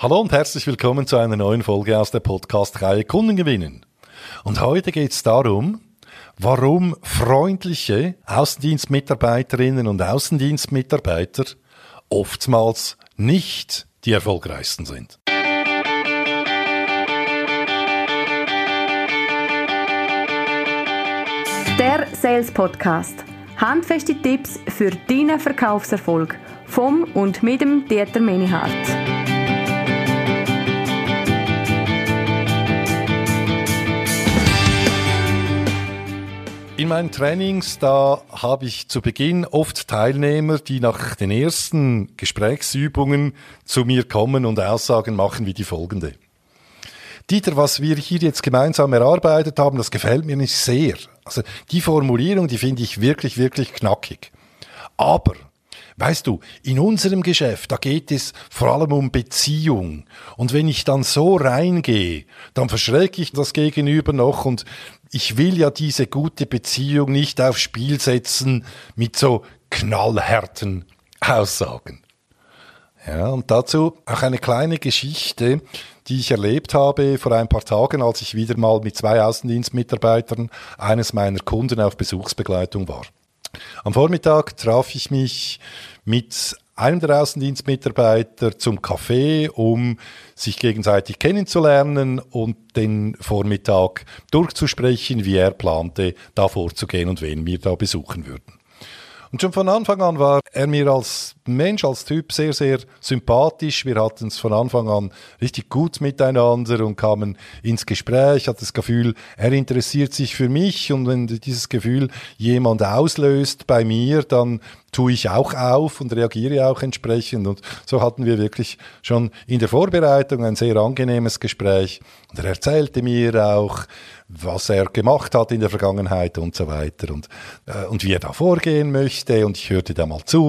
Hallo und herzlich willkommen zu einer neuen Folge aus der Podcast-Reihe Kunden gewinnen. Und heute geht es darum, warum freundliche Außendienstmitarbeiterinnen und Außendienstmitarbeiter oftmals nicht die erfolgreichsten sind. Der Sales Podcast. Handfeste Tipps für deinen Verkaufserfolg vom und mit dem Dieter Menihardt. In meinen Trainings, da habe ich zu Beginn oft Teilnehmer, die nach den ersten Gesprächsübungen zu mir kommen und Aussagen machen wie die folgende. Dieter, was wir hier jetzt gemeinsam erarbeitet haben, das gefällt mir nicht sehr. Also die Formulierung, die finde ich wirklich, wirklich knackig. Aber Weißt du, in unserem Geschäft, da geht es vor allem um Beziehung. Und wenn ich dann so reingehe, dann verschrecke ich das Gegenüber noch und ich will ja diese gute Beziehung nicht aufs Spiel setzen mit so knallharten Aussagen. Ja, und dazu auch eine kleine Geschichte, die ich erlebt habe vor ein paar Tagen, als ich wieder mal mit zwei Außendienstmitarbeitern eines meiner Kunden auf Besuchsbegleitung war. Am Vormittag traf ich mich mit einem der Außendienstmitarbeiter zum Café, um sich gegenseitig kennenzulernen und den Vormittag durchzusprechen, wie er plante, da vorzugehen und wen wir da besuchen würden. Und schon von Anfang an war er mir als Mensch, als Typ sehr, sehr sympathisch. Wir hatten es von Anfang an richtig gut miteinander und kamen ins Gespräch, hatte das Gefühl, er interessiert sich für mich und wenn dieses Gefühl jemand auslöst bei mir, dann tue ich auch auf und reagiere auch entsprechend. Und so hatten wir wirklich schon in der Vorbereitung ein sehr angenehmes Gespräch. Und er erzählte mir auch, was er gemacht hat in der Vergangenheit und so weiter und, äh, und wie er da vorgehen möchte. Und ich hörte da mal zu.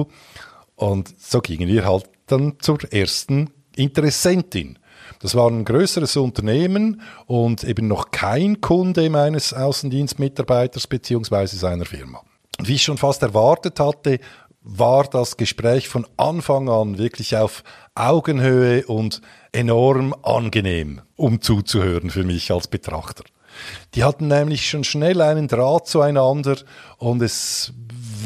Und so gingen wir halt dann zur ersten Interessentin. Das war ein größeres Unternehmen und eben noch kein Kunde meines Außendienstmitarbeiters beziehungsweise seiner Firma. Wie ich schon fast erwartet hatte, war das Gespräch von Anfang an wirklich auf Augenhöhe und enorm angenehm, um zuzuhören für mich als Betrachter. Die hatten nämlich schon schnell einen Draht zueinander und es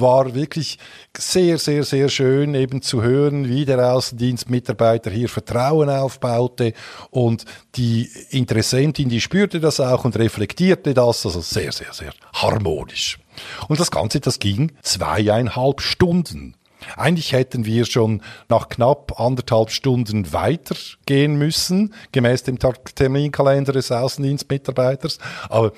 war wirklich sehr, sehr, sehr schön eben zu hören, wie der Außendienstmitarbeiter hier Vertrauen aufbaute und die Interessentin, die spürte das auch und reflektierte das, also sehr, sehr, sehr harmonisch. Und das Ganze, das ging zweieinhalb Stunden. Eigentlich hätten wir schon nach knapp anderthalb Stunden weitergehen müssen, gemäß dem Terminkalender des Außendienstmitarbeiters. Aber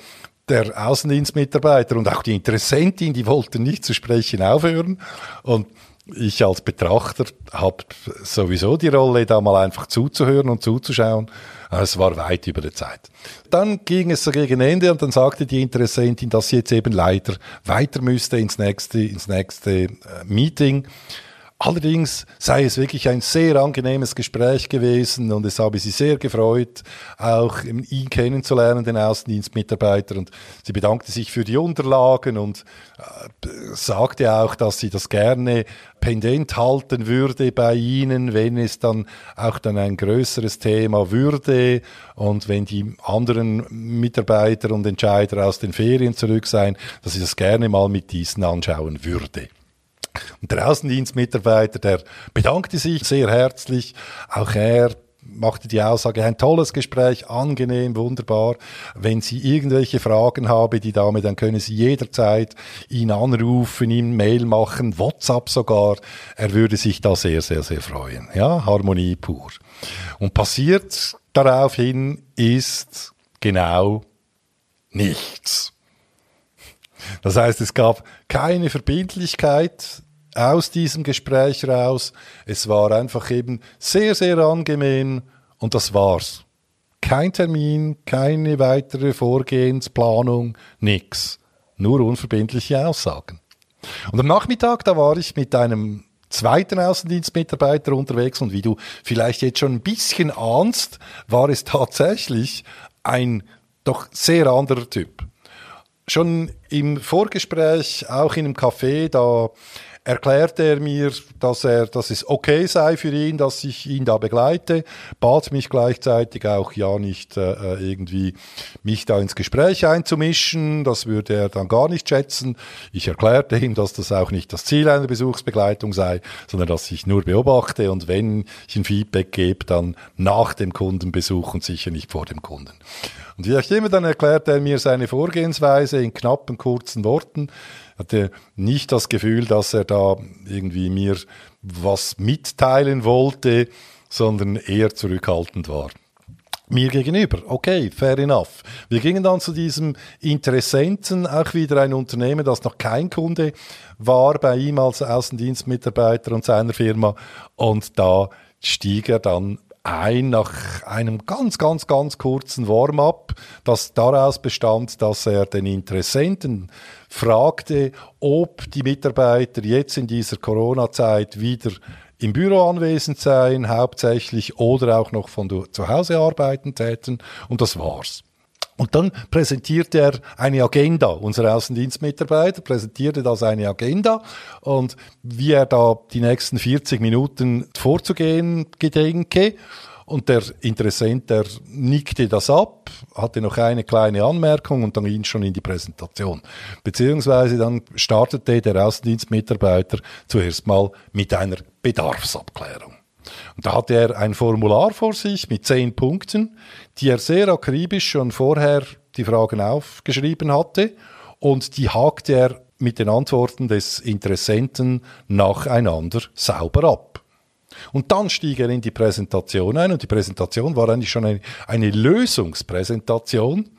der Außendienstmitarbeiter und auch die Interessentin, die wollten nicht zu sprechen aufhören. Und ich als Betrachter habe sowieso die Rolle, da mal einfach zuzuhören und zuzuschauen. Es war weit über der Zeit. Dann ging es so gegen Ende und dann sagte die Interessentin, dass sie jetzt eben leider weiter müsste ins nächste, ins nächste äh, Meeting. Allerdings sei es wirklich ein sehr angenehmes Gespräch gewesen und es habe sie sehr gefreut, auch ihn kennenzulernen, den Außendienstmitarbeiter. Und sie bedankte sich für die Unterlagen und äh, sagte auch, dass sie das gerne pendent halten würde bei Ihnen, wenn es dann auch dann ein größeres Thema würde und wenn die anderen Mitarbeiter und Entscheider aus den Ferien zurück seien, dass sie das gerne mal mit diesen anschauen würde. Und der Außendienstmitarbeiter, der bedankte sich sehr herzlich. Auch er machte die Aussage, ein tolles Gespräch, angenehm, wunderbar. Wenn Sie irgendwelche Fragen haben, die Dame, dann können Sie jederzeit ihn anrufen, ihm Mail machen, WhatsApp sogar. Er würde sich da sehr, sehr, sehr freuen. Ja, Harmonie pur. Und passiert daraufhin ist genau nichts. Das heißt, es gab keine Verbindlichkeit aus diesem Gespräch raus. Es war einfach eben sehr, sehr angenehm und das war's. Kein Termin, keine weitere Vorgehensplanung, nix. Nur unverbindliche Aussagen. Und am Nachmittag, da war ich mit einem zweiten Außendienstmitarbeiter unterwegs und wie du vielleicht jetzt schon ein bisschen ahnst, war es tatsächlich ein doch sehr anderer Typ. Schon im Vorgespräch, auch in einem Café, da erklärte er mir, dass er, dass es okay sei für ihn, dass ich ihn da begleite, bat mich gleichzeitig auch ja nicht äh, äh, irgendwie mich da ins Gespräch einzumischen, das würde er dann gar nicht schätzen. Ich erklärte ihm, dass das auch nicht das Ziel einer Besuchsbegleitung sei, sondern dass ich nur beobachte und wenn ich ein Feedback gebe, dann nach dem Kundenbesuch und sicher nicht vor dem Kunden. Und wie auch immer, dann erklärte er mir seine Vorgehensweise in knappen, kurzen Worten hatte nicht das Gefühl, dass er da irgendwie mir was mitteilen wollte, sondern eher zurückhaltend war. Mir gegenüber, okay, fair enough. Wir gingen dann zu diesem Interessenten, auch wieder ein Unternehmen, das noch kein Kunde war bei ihm als Außendienstmitarbeiter und seiner Firma. Und da stieg er dann ein nach einem ganz, ganz, ganz kurzen Warm-up, das daraus bestand, dass er den Interessenten fragte, ob die Mitarbeiter jetzt in dieser Corona-Zeit wieder im Büro anwesend seien, hauptsächlich, oder auch noch von zu Hause arbeiten täten. Und das war's. Und dann präsentierte er eine Agenda. Unser Außendienstmitarbeiter präsentierte das eine Agenda und wie er da die nächsten 40 Minuten vorzugehen gedenke. Und der Interessent, der nickte das ab, hatte noch eine kleine Anmerkung und dann ging schon in die Präsentation. Beziehungsweise dann startete der Außendienstmitarbeiter zuerst mal mit einer Bedarfsabklärung. Und da hatte er ein Formular vor sich mit zehn Punkten, die er sehr akribisch schon vorher die Fragen aufgeschrieben hatte und die hakte er mit den Antworten des Interessenten nacheinander sauber ab. Und dann stieg er in die Präsentation ein und die Präsentation war eigentlich schon eine, eine Lösungspräsentation,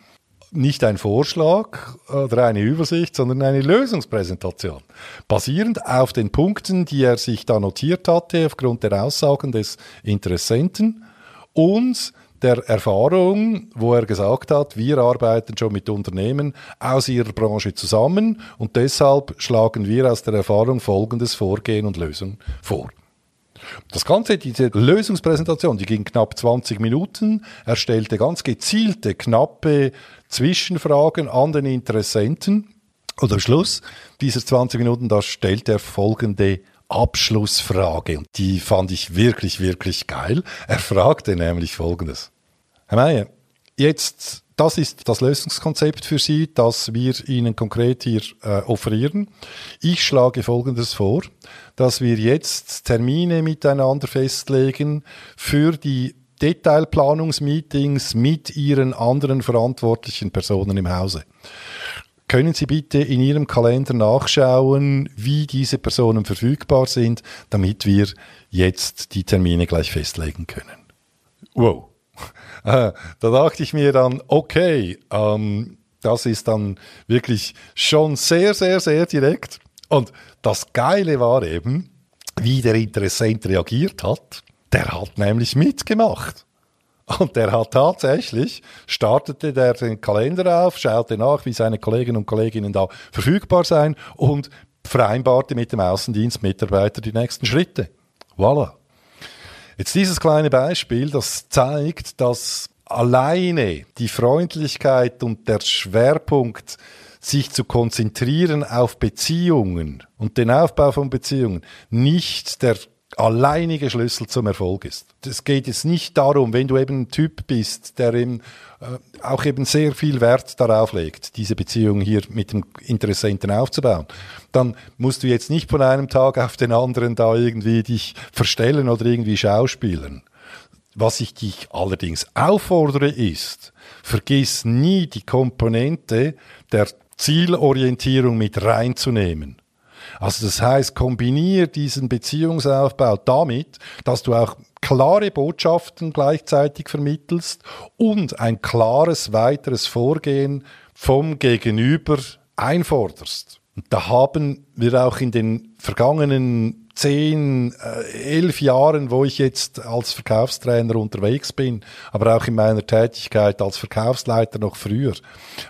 nicht ein Vorschlag oder eine Übersicht, sondern eine Lösungspräsentation. Basierend auf den Punkten, die er sich da notiert hatte, aufgrund der Aussagen des Interessenten und der Erfahrung, wo er gesagt hat, wir arbeiten schon mit Unternehmen aus ihrer Branche zusammen und deshalb schlagen wir aus der Erfahrung folgendes Vorgehen und Lösung vor. Das Ganze, diese Lösungspräsentation, die ging knapp 20 Minuten. Er stellte ganz gezielte, knappe Zwischenfragen an den Interessenten. Und am Schluss dieser 20 Minuten, da stellt er folgende Abschlussfrage. Und die fand ich wirklich, wirklich geil. Er fragte nämlich Folgendes. Herr Mayer, jetzt das ist das Lösungskonzept für Sie, das wir Ihnen konkret hier äh, offerieren. Ich schlage Folgendes vor, dass wir jetzt Termine miteinander festlegen für die Detailplanungsmeetings mit Ihren anderen verantwortlichen Personen im Hause. Können Sie bitte in Ihrem Kalender nachschauen, wie diese Personen verfügbar sind, damit wir jetzt die Termine gleich festlegen können? Wow. da dachte ich mir dann, okay, ähm, das ist dann wirklich schon sehr, sehr, sehr direkt. Und das Geile war eben, wie der Interessent reagiert hat. Der hat nämlich mitgemacht. Und der hat tatsächlich, startete der den Kalender auf, schaute nach, wie seine Kolleginnen und Kolleginnen da verfügbar sein und vereinbarte mit dem Außendienstmitarbeiter die nächsten Schritte. Voilà. Jetzt dieses kleine Beispiel, das zeigt, dass alleine die Freundlichkeit und der Schwerpunkt, sich zu konzentrieren auf Beziehungen und den Aufbau von Beziehungen, nicht der alleinige Schlüssel zum Erfolg ist. Es geht jetzt nicht darum, wenn du eben ein Typ bist, der eben äh, auch eben sehr viel Wert darauf legt, diese Beziehung hier mit dem Interessenten aufzubauen, dann musst du jetzt nicht von einem Tag auf den anderen da irgendwie dich verstellen oder irgendwie schauspielen. Was ich dich allerdings auffordere ist, vergiss nie die Komponente der Zielorientierung mit reinzunehmen. Also das heißt, kombinier diesen Beziehungsaufbau damit, dass du auch klare Botschaften gleichzeitig vermittelst und ein klares weiteres Vorgehen vom Gegenüber einforderst. Und da haben wir auch in den vergangenen zehn, äh, elf Jahren, wo ich jetzt als Verkaufstrainer unterwegs bin, aber auch in meiner Tätigkeit als Verkaufsleiter noch früher,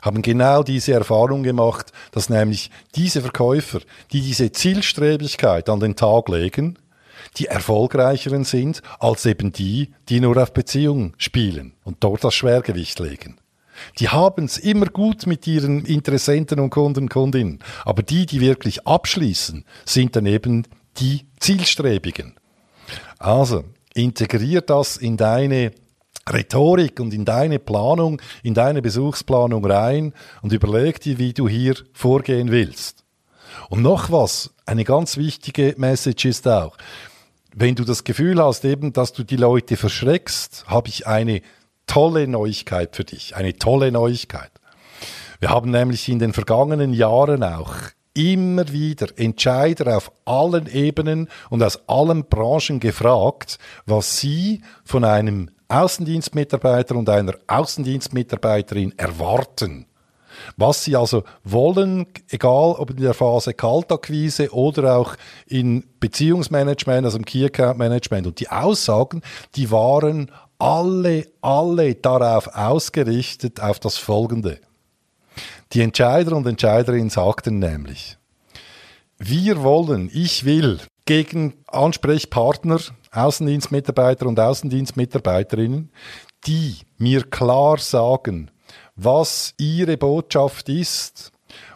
haben genau diese Erfahrung gemacht, dass nämlich diese Verkäufer, die diese Zielstrebigkeit an den Tag legen, die erfolgreicheren sind als eben die, die nur auf Beziehungen spielen und dort das Schwergewicht legen. Die haben es immer gut mit ihren Interessenten und Kunden und Kundinnen. Aber die, die wirklich abschließen, sind dann eben die Zielstrebigen. Also, integrier das in deine Rhetorik und in deine Planung, in deine Besuchsplanung rein und überleg dir, wie du hier vorgehen willst. Und noch was, eine ganz wichtige Message ist auch, wenn du das Gefühl hast, eben, dass du die Leute verschreckst, habe ich eine tolle Neuigkeit für dich, eine tolle Neuigkeit. Wir haben nämlich in den vergangenen Jahren auch immer wieder Entscheider auf allen Ebenen und aus allen Branchen gefragt, was sie von einem Außendienstmitarbeiter und einer Außendienstmitarbeiterin erwarten. Was sie also wollen, egal ob in der Phase Kaltakquise oder auch in Beziehungsmanagement, also im Key Account Management. Und die Aussagen, die waren alle, alle darauf ausgerichtet, auf das Folgende. Die Entscheider und Entscheiderinnen sagten nämlich, wir wollen, ich will gegen Ansprechpartner, Außendienstmitarbeiter und Außendienstmitarbeiterinnen, die mir klar sagen, was ihre Botschaft ist,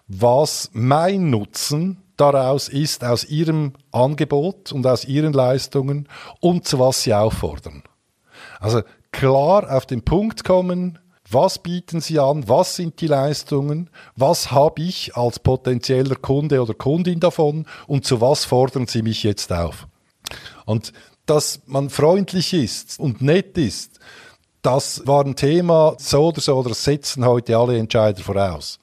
was mein Nutzen daraus ist, aus ihrem Angebot und aus ihren Leistungen und zu was sie auffordern. Also klar auf den Punkt kommen, was bieten Sie an? Was sind die Leistungen? Was habe ich als potenzieller Kunde oder Kundin davon? Und zu was fordern Sie mich jetzt auf? Und dass man freundlich ist und nett ist, das war ein Thema, so oder so, oder setzen heute alle Entscheider voraus.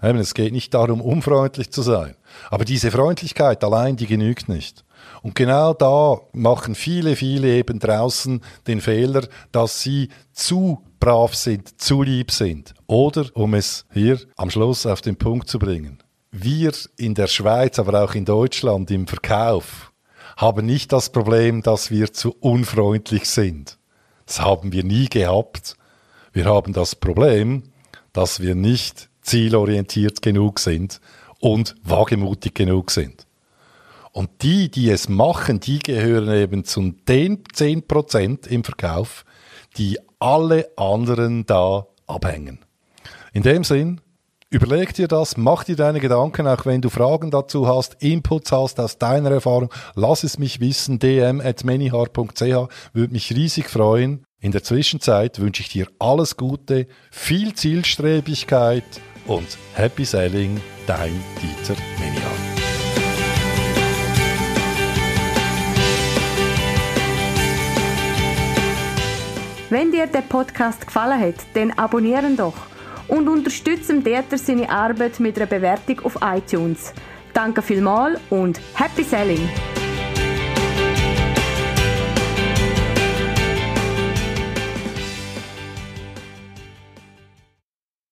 Es geht nicht darum, unfreundlich zu sein. Aber diese Freundlichkeit allein, die genügt nicht. Und genau da machen viele, viele eben draußen den Fehler, dass sie zu brav sind, zu lieb sind. Oder, um es hier am Schluss auf den Punkt zu bringen, wir in der Schweiz, aber auch in Deutschland im Verkauf haben nicht das Problem, dass wir zu unfreundlich sind. Das haben wir nie gehabt. Wir haben das Problem, dass wir nicht zielorientiert genug sind und wagemutig genug sind. Und die, die es machen, die gehören eben zu den 10% im Verkauf, die alle anderen da abhängen. In dem Sinn, Überleg dir das, mach dir deine Gedanken, auch wenn du Fragen dazu hast, Inputs hast aus deiner Erfahrung, lass es mich wissen, dm at würde mich riesig freuen. In der Zwischenzeit wünsche ich dir alles Gute, viel Zielstrebigkeit und Happy Selling, dein Dieter Menihan. Wenn dir der Podcast gefallen hat, dann abonnieren doch und unterstützen Dieter seine Arbeit mit einer Bewertung auf iTunes. Danke vielmals und Happy Selling!